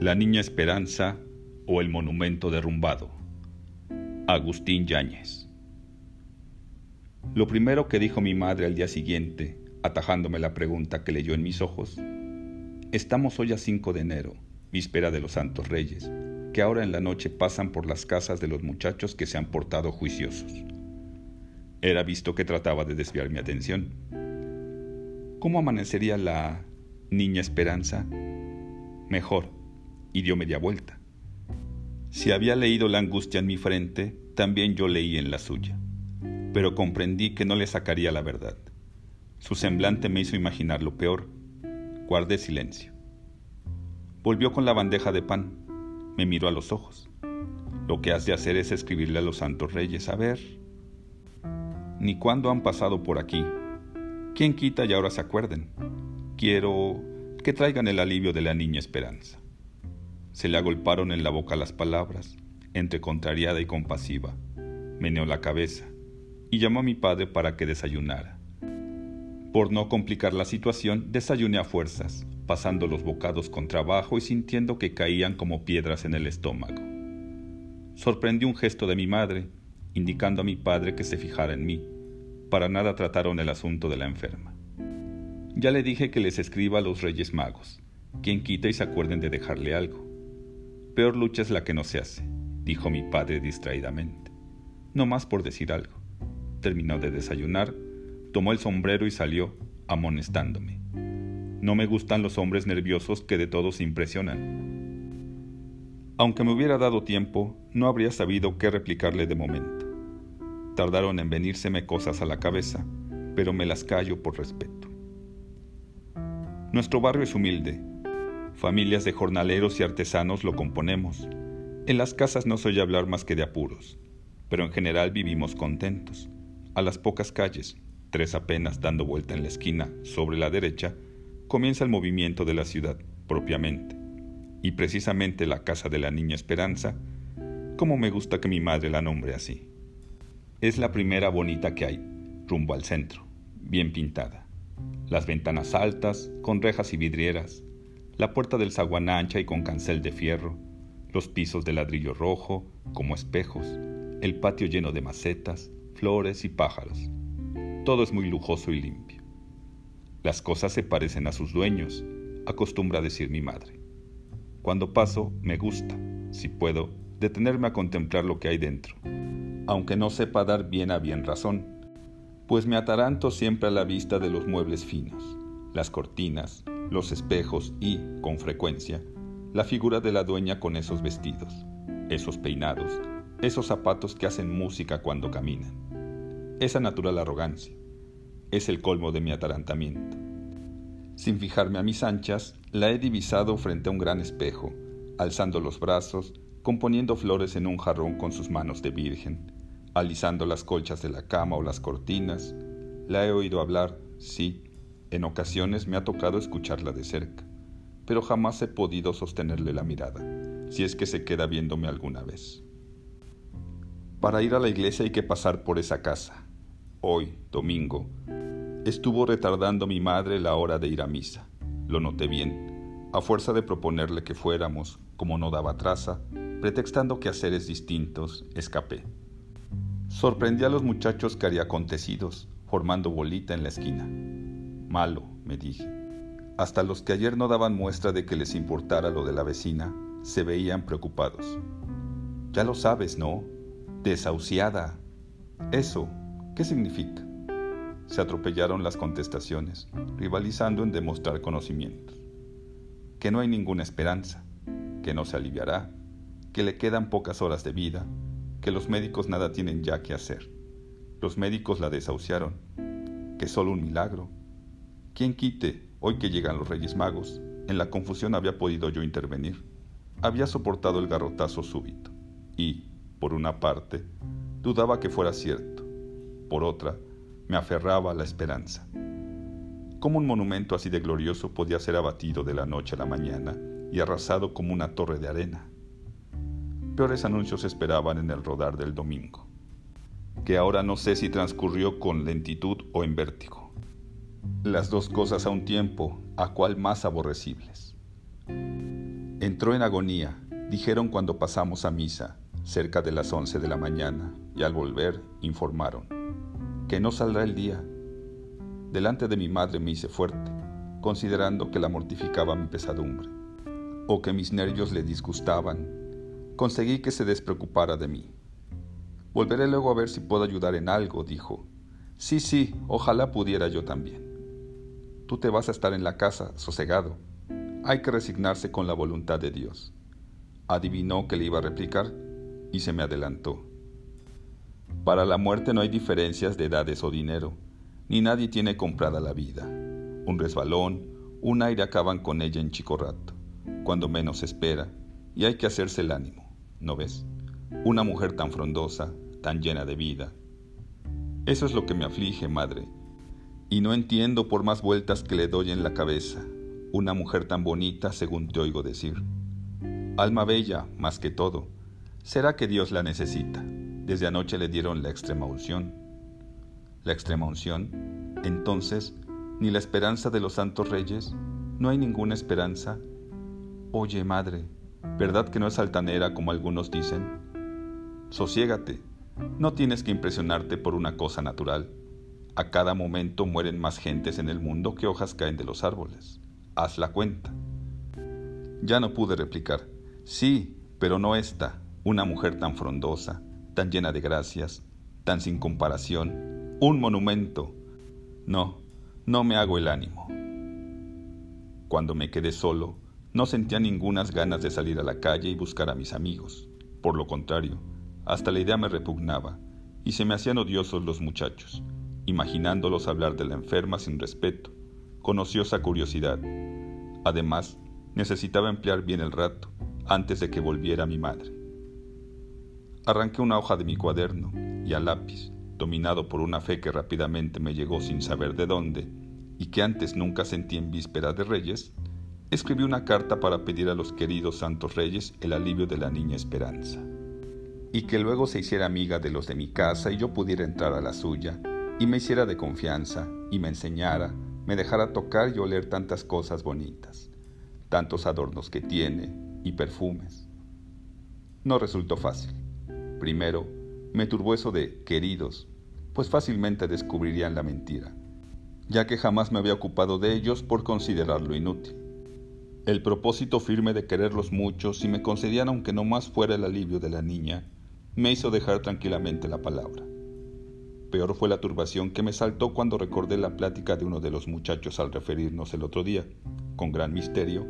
La Niña Esperanza o El Monumento Derrumbado. Agustín Yáñez. Lo primero que dijo mi madre al día siguiente, atajándome la pregunta que leyó en mis ojos, estamos hoy a 5 de enero, víspera de los Santos Reyes, que ahora en la noche pasan por las casas de los muchachos que se han portado juiciosos. Era visto que trataba de desviar mi atención. ¿Cómo amanecería la niña Esperanza? Mejor y dio media vuelta. Si había leído la angustia en mi frente, también yo leí en la suya, pero comprendí que no le sacaría la verdad. Su semblante me hizo imaginar lo peor. Guardé silencio. Volvió con la bandeja de pan. Me miró a los ojos. Lo que has de hacer es escribirle a los santos reyes, a ver. Ni cuándo han pasado por aquí. ¿Quién quita y ahora se acuerden? Quiero que traigan el alivio de la niña Esperanza. Se le agolparon en la boca las palabras, entre contrariada y compasiva. Meneó la cabeza y llamó a mi padre para que desayunara. Por no complicar la situación, desayuné a fuerzas, pasando los bocados con trabajo y sintiendo que caían como piedras en el estómago. Sorprendí un gesto de mi madre, indicando a mi padre que se fijara en mí. Para nada trataron el asunto de la enferma. Ya le dije que les escriba a los Reyes Magos, quien quita y se acuerden de dejarle algo. Peor lucha es la que no se hace, dijo mi padre distraídamente. No más por decir algo. Terminó de desayunar, tomó el sombrero y salió, amonestándome. No me gustan los hombres nerviosos que de todos impresionan. Aunque me hubiera dado tiempo, no habría sabido qué replicarle de momento. Tardaron en venírseme cosas a la cabeza, pero me las callo por respeto. Nuestro barrio es humilde, Familias de jornaleros y artesanos lo componemos. En las casas no soy hablar más que de apuros, pero en general vivimos contentos. A las pocas calles, tres apenas dando vuelta en la esquina, sobre la derecha, comienza el movimiento de la ciudad, propiamente. Y precisamente la casa de la niña Esperanza, como me gusta que mi madre la nombre así. Es la primera bonita que hay, rumbo al centro, bien pintada. Las ventanas altas, con rejas y vidrieras, la puerta del zaguán ancha y con cancel de fierro, los pisos de ladrillo rojo, como espejos, el patio lleno de macetas, flores y pájaros. Todo es muy lujoso y limpio. Las cosas se parecen a sus dueños, acostumbra decir mi madre. Cuando paso, me gusta, si puedo, detenerme a contemplar lo que hay dentro, aunque no sepa dar bien a bien razón, pues me ataranto siempre a la vista de los muebles finos, las cortinas, los espejos y, con frecuencia, la figura de la dueña con esos vestidos, esos peinados, esos zapatos que hacen música cuando caminan. Esa natural arrogancia es el colmo de mi atarantamiento. Sin fijarme a mis anchas, la he divisado frente a un gran espejo, alzando los brazos, componiendo flores en un jarrón con sus manos de virgen, alisando las colchas de la cama o las cortinas. La he oído hablar, sí, en ocasiones me ha tocado escucharla de cerca, pero jamás he podido sostenerle la mirada, si es que se queda viéndome alguna vez. Para ir a la iglesia hay que pasar por esa casa. Hoy, domingo, estuvo retardando mi madre la hora de ir a misa. Lo noté bien. A fuerza de proponerle que fuéramos, como no daba traza, pretextando que haceres distintos, escapé. Sorprendí a los muchachos cariacontecidos, formando bolita en la esquina. Malo, me dije. Hasta los que ayer no daban muestra de que les importara lo de la vecina, se veían preocupados. Ya lo sabes, ¿no? Desahuciada. Eso, ¿qué significa? Se atropellaron las contestaciones, rivalizando en demostrar conocimientos. Que no hay ninguna esperanza, que no se aliviará, que le quedan pocas horas de vida, que los médicos nada tienen ya que hacer. Los médicos la desahuciaron, que solo un milagro, ¿Quién quite, hoy que llegan los Reyes Magos, en la confusión había podido yo intervenir? Había soportado el garrotazo súbito y, por una parte, dudaba que fuera cierto. Por otra, me aferraba a la esperanza. ¿Cómo un monumento así de glorioso podía ser abatido de la noche a la mañana y arrasado como una torre de arena? Peores anuncios esperaban en el rodar del domingo, que ahora no sé si transcurrió con lentitud o en vértigo las dos cosas a un tiempo, a cuál más aborrecibles. Entró en agonía, dijeron cuando pasamos a misa, cerca de las once de la mañana, y al volver informaron, que no saldrá el día. Delante de mi madre me hice fuerte, considerando que la mortificaba mi pesadumbre, o que mis nervios le disgustaban. Conseguí que se despreocupara de mí. Volveré luego a ver si puedo ayudar en algo, dijo. Sí, sí, ojalá pudiera yo también. Tú te vas a estar en la casa, sosegado hay que resignarse con la voluntad de Dios. Adivinó que le iba a replicar y se me adelantó. Para la muerte no hay diferencias de edades o dinero, ni nadie tiene comprada la vida. Un resbalón, un aire acaban con ella en chico rato, cuando menos espera, y hay que hacerse el ánimo, ¿no ves? Una mujer tan frondosa, tan llena de vida. Eso es lo que me aflige, madre, y no entiendo por más vueltas que le doy en la cabeza una mujer tan bonita según te oigo decir. Alma bella, más que todo. ¿Será que Dios la necesita? Desde anoche le dieron la extrema unción. ¿La extrema unción? Entonces, ni la esperanza de los santos reyes, no hay ninguna esperanza. Oye, madre, ¿verdad que no es altanera como algunos dicen? Sosiégate, no tienes que impresionarte por una cosa natural. A cada momento mueren más gentes en el mundo que hojas caen de los árboles haz la cuenta. Ya no pude replicar. Sí, pero no esta, una mujer tan frondosa, tan llena de gracias, tan sin comparación, un monumento. No, no me hago el ánimo. Cuando me quedé solo, no sentía ningunas ganas de salir a la calle y buscar a mis amigos. Por lo contrario, hasta la idea me repugnaba, y se me hacían odiosos los muchachos, imaginándolos hablar de la enferma sin respeto, con ociosa curiosidad. Además, necesitaba emplear bien el rato, antes de que volviera mi madre. Arranqué una hoja de mi cuaderno y al lápiz, dominado por una fe que rápidamente me llegó sin saber de dónde y que antes nunca sentí en víspera de Reyes, escribí una carta para pedir a los queridos santos reyes el alivio de la niña Esperanza, y que luego se hiciera amiga de los de mi casa y yo pudiera entrar a la suya, y me hiciera de confianza, y me enseñara, me dejara tocar y oler tantas cosas bonitas, tantos adornos que tiene y perfumes. No resultó fácil. Primero, me turbó eso de queridos, pues fácilmente descubrirían la mentira, ya que jamás me había ocupado de ellos por considerarlo inútil. El propósito firme de quererlos mucho, si me concedían aunque no más fuera el alivio de la niña, me hizo dejar tranquilamente la palabra. Peor fue la turbación que me saltó cuando recordé la plática de uno de los muchachos al referirnos el otro día, con gran misterio,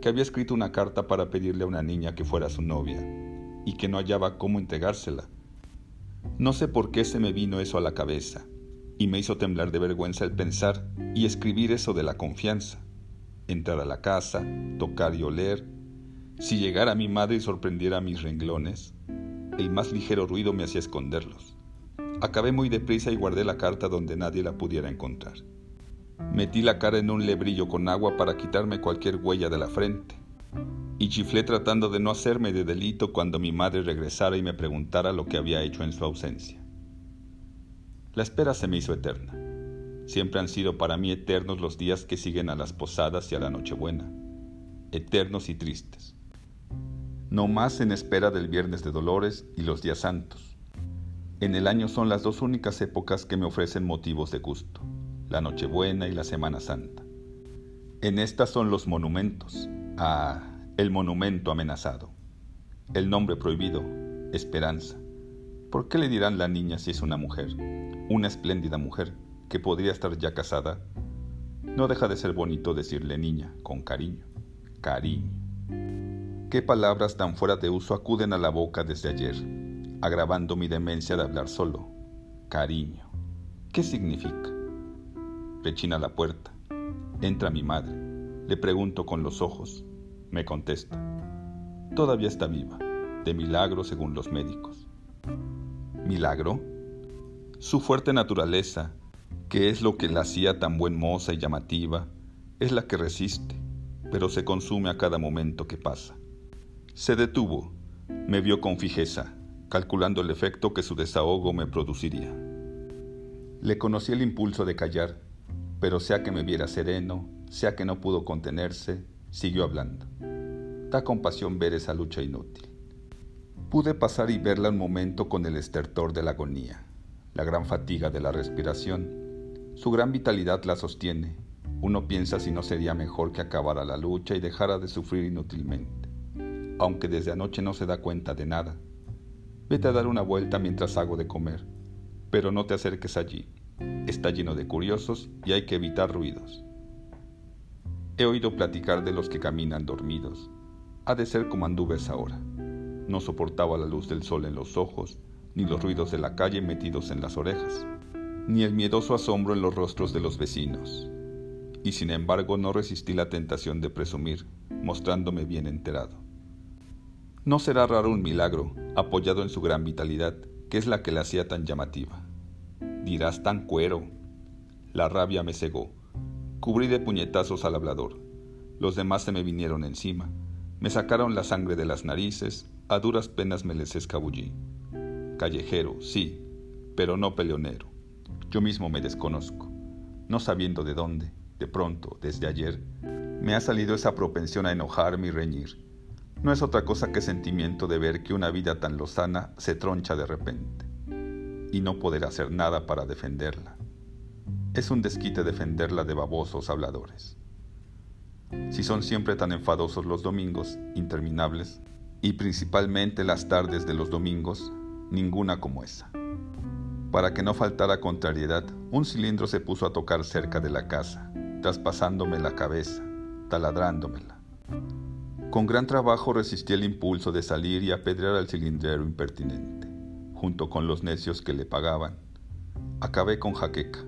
que había escrito una carta para pedirle a una niña que fuera su novia, y que no hallaba cómo entregársela. No sé por qué se me vino eso a la cabeza, y me hizo temblar de vergüenza el pensar y escribir eso de la confianza. Entrar a la casa, tocar y oler. Si llegara mi madre y sorprendiera mis renglones, el más ligero ruido me hacía esconderlos. Acabé muy deprisa y guardé la carta donde nadie la pudiera encontrar. Metí la cara en un lebrillo con agua para quitarme cualquier huella de la frente. Y chiflé tratando de no hacerme de delito cuando mi madre regresara y me preguntara lo que había hecho en su ausencia. La espera se me hizo eterna. Siempre han sido para mí eternos los días que siguen a las posadas y a la Nochebuena. Eternos y tristes. No más en espera del Viernes de Dolores y los días santos en el año son las dos únicas épocas que me ofrecen motivos de gusto, la Nochebuena y la Semana Santa. En estas son los monumentos. Ah, el monumento amenazado. El nombre prohibido, Esperanza. ¿Por qué le dirán la niña si es una mujer? Una espléndida mujer que podría estar ya casada. No deja de ser bonito decirle niña, con cariño. Cariño. ¿Qué palabras tan fuera de uso acuden a la boca desde ayer? Agravando mi demencia de hablar solo. Cariño. ¿Qué significa? Rechina la puerta. Entra mi madre. Le pregunto con los ojos. Me contesta. Todavía está viva. De milagro según los médicos. ¿Milagro? Su fuerte naturaleza, que es lo que la hacía tan buen moza y llamativa, es la que resiste, pero se consume a cada momento que pasa. Se detuvo, me vio con fijeza, calculando el efecto que su desahogo me produciría. Le conocí el impulso de callar, pero sea que me viera sereno, sea que no pudo contenerse, siguió hablando. Da compasión ver esa lucha inútil. Pude pasar y verla un momento con el estertor de la agonía, la gran fatiga de la respiración. Su gran vitalidad la sostiene. Uno piensa si no sería mejor que acabara la lucha y dejara de sufrir inútilmente, aunque desde anoche no se da cuenta de nada. Vete a dar una vuelta mientras hago de comer, pero no te acerques allí. Está lleno de curiosos y hay que evitar ruidos. He oído platicar de los que caminan dormidos. Ha de ser como anduve esa hora. No soportaba la luz del sol en los ojos, ni los ruidos de la calle metidos en las orejas, ni el miedoso asombro en los rostros de los vecinos. Y sin embargo no resistí la tentación de presumir, mostrándome bien enterado. No será raro un milagro, apoyado en su gran vitalidad, que es la que la hacía tan llamativa. Dirás tan cuero. La rabia me cegó. Cubrí de puñetazos al hablador. Los demás se me vinieron encima. Me sacaron la sangre de las narices, a duras penas me les escabullí. Callejero, sí, pero no peleonero. Yo mismo me desconozco. No sabiendo de dónde, de pronto, desde ayer, me ha salido esa propensión a enojarme y reñir. No es otra cosa que sentimiento de ver que una vida tan lozana se troncha de repente y no poder hacer nada para defenderla. Es un desquite defenderla de babosos habladores. Si son siempre tan enfadosos los domingos, interminables, y principalmente las tardes de los domingos, ninguna como esa. Para que no faltara contrariedad, un cilindro se puso a tocar cerca de la casa, traspasándome la cabeza, taladrándomela. Con gran trabajo resistí el impulso de salir y apedrear al cilindrero impertinente junto con los necios que le pagaban. Acabé con jaqueca,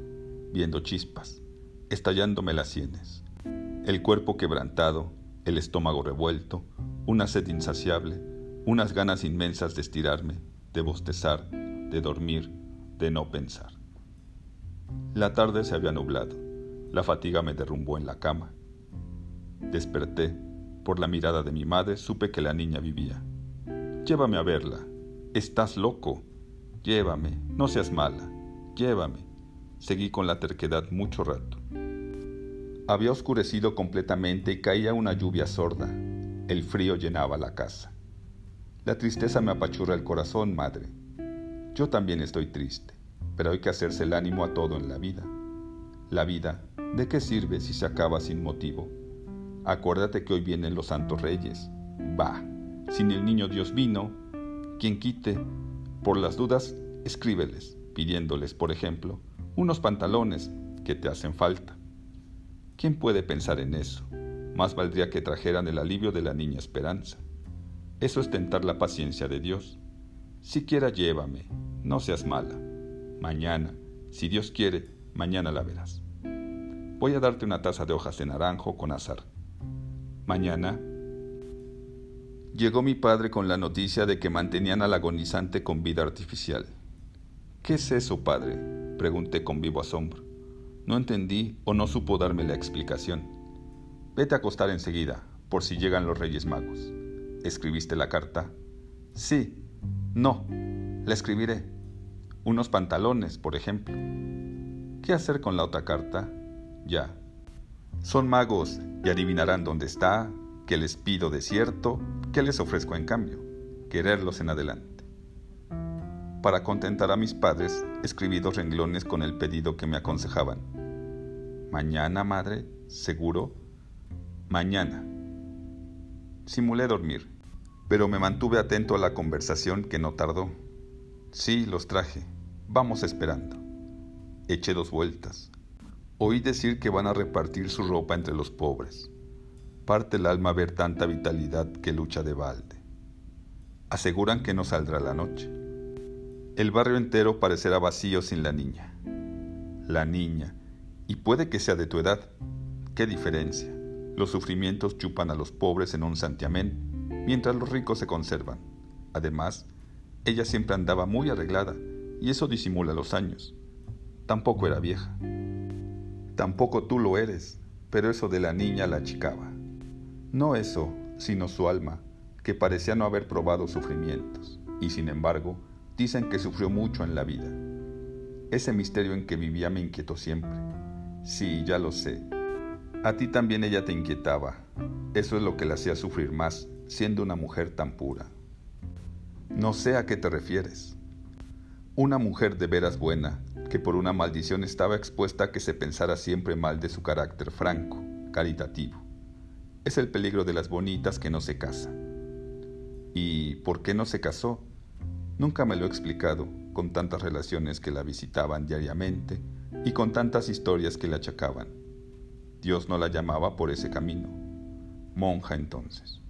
viendo chispas, estallándome las sienes, el cuerpo quebrantado, el estómago revuelto, una sed insaciable, unas ganas inmensas de estirarme, de bostezar, de dormir, de no pensar. La tarde se había nublado, la fatiga me derrumbó en la cama. Desperté, por la mirada de mi madre supe que la niña vivía. Llévame a verla, Estás loco. Llévame, no seas mala. Llévame. Seguí con la terquedad mucho rato. Había oscurecido completamente y caía una lluvia sorda. El frío llenaba la casa. La tristeza me apachurra el corazón, madre. Yo también estoy triste, pero hay que hacerse el ánimo a todo en la vida. La vida, ¿de qué sirve si se acaba sin motivo? Acuérdate que hoy vienen los santos reyes. Bah, sin el niño Dios vino, quien quite, por las dudas, escríbeles, pidiéndoles, por ejemplo, unos pantalones que te hacen falta. ¿Quién puede pensar en eso? Más valdría que trajeran el alivio de la niña Esperanza. Eso es tentar la paciencia de Dios. Siquiera llévame, no seas mala. Mañana, si Dios quiere, mañana la verás. Voy a darte una taza de hojas de naranjo con azar. Mañana llegó mi padre con la noticia de que mantenían al agonizante con vida artificial. ¿Qué es eso, padre? pregunté con vivo asombro. No entendí o no supo darme la explicación. Vete a acostar enseguida, por si llegan los Reyes Magos. ¿Escribiste la carta? Sí. No. La escribiré. Unos pantalones, por ejemplo. ¿Qué hacer con la otra carta? Ya. Son magos y adivinarán dónde está, que les pido de cierto, que les ofrezco en cambio, quererlos en adelante. Para contentar a mis padres, escribí dos renglones con el pedido que me aconsejaban. Mañana, madre, seguro. Mañana. Simulé dormir, pero me mantuve atento a la conversación que no tardó. Sí, los traje. Vamos esperando. Eché dos vueltas. Oí decir que van a repartir su ropa entre los pobres. Parte el alma ver tanta vitalidad que lucha de balde. Aseguran que no saldrá la noche. El barrio entero parecerá vacío sin la niña. La niña, y puede que sea de tu edad. ¿Qué diferencia? Los sufrimientos chupan a los pobres en un santiamén, mientras los ricos se conservan. Además, ella siempre andaba muy arreglada, y eso disimula los años. Tampoco era vieja. Tampoco tú lo eres, pero eso de la niña la achicaba. No eso, sino su alma, que parecía no haber probado sufrimientos, y sin embargo, dicen que sufrió mucho en la vida. Ese misterio en que vivía me inquietó siempre. Sí, ya lo sé. A ti también ella te inquietaba. Eso es lo que la hacía sufrir más, siendo una mujer tan pura. No sé a qué te refieres. Una mujer de veras buena, que por una maldición estaba expuesta a que se pensara siempre mal de su carácter franco, caritativo. Es el peligro de las bonitas que no se casan. ¿Y por qué no se casó? Nunca me lo he explicado, con tantas relaciones que la visitaban diariamente y con tantas historias que le achacaban. Dios no la llamaba por ese camino. Monja entonces.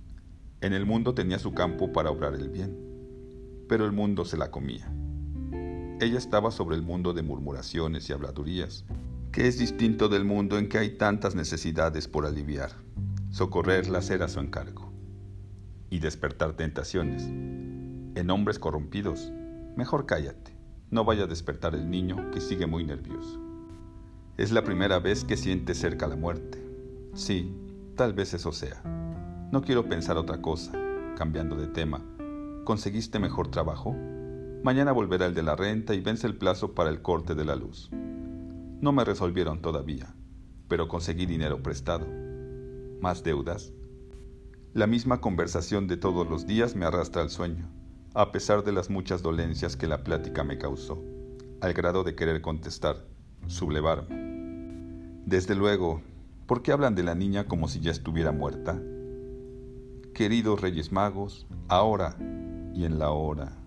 En el mundo tenía su campo para obrar el bien, pero el mundo se la comía. Ella estaba sobre el mundo de murmuraciones y habladurías, que es distinto del mundo en que hay tantas necesidades por aliviar. Socorrerlas era su encargo. Y despertar tentaciones. En hombres corrompidos, mejor cállate, no vaya a despertar el niño que sigue muy nervioso. Es la primera vez que siente cerca la muerte. Sí, tal vez eso sea. No quiero pensar otra cosa. Cambiando de tema, ¿conseguiste mejor trabajo? Mañana volverá el de la renta y vence el plazo para el corte de la luz. No me resolvieron todavía, pero conseguí dinero prestado. ¿Más deudas? La misma conversación de todos los días me arrastra al sueño, a pesar de las muchas dolencias que la plática me causó, al grado de querer contestar, sublevarme. Desde luego, ¿por qué hablan de la niña como si ya estuviera muerta? Queridos Reyes Magos, ahora y en la hora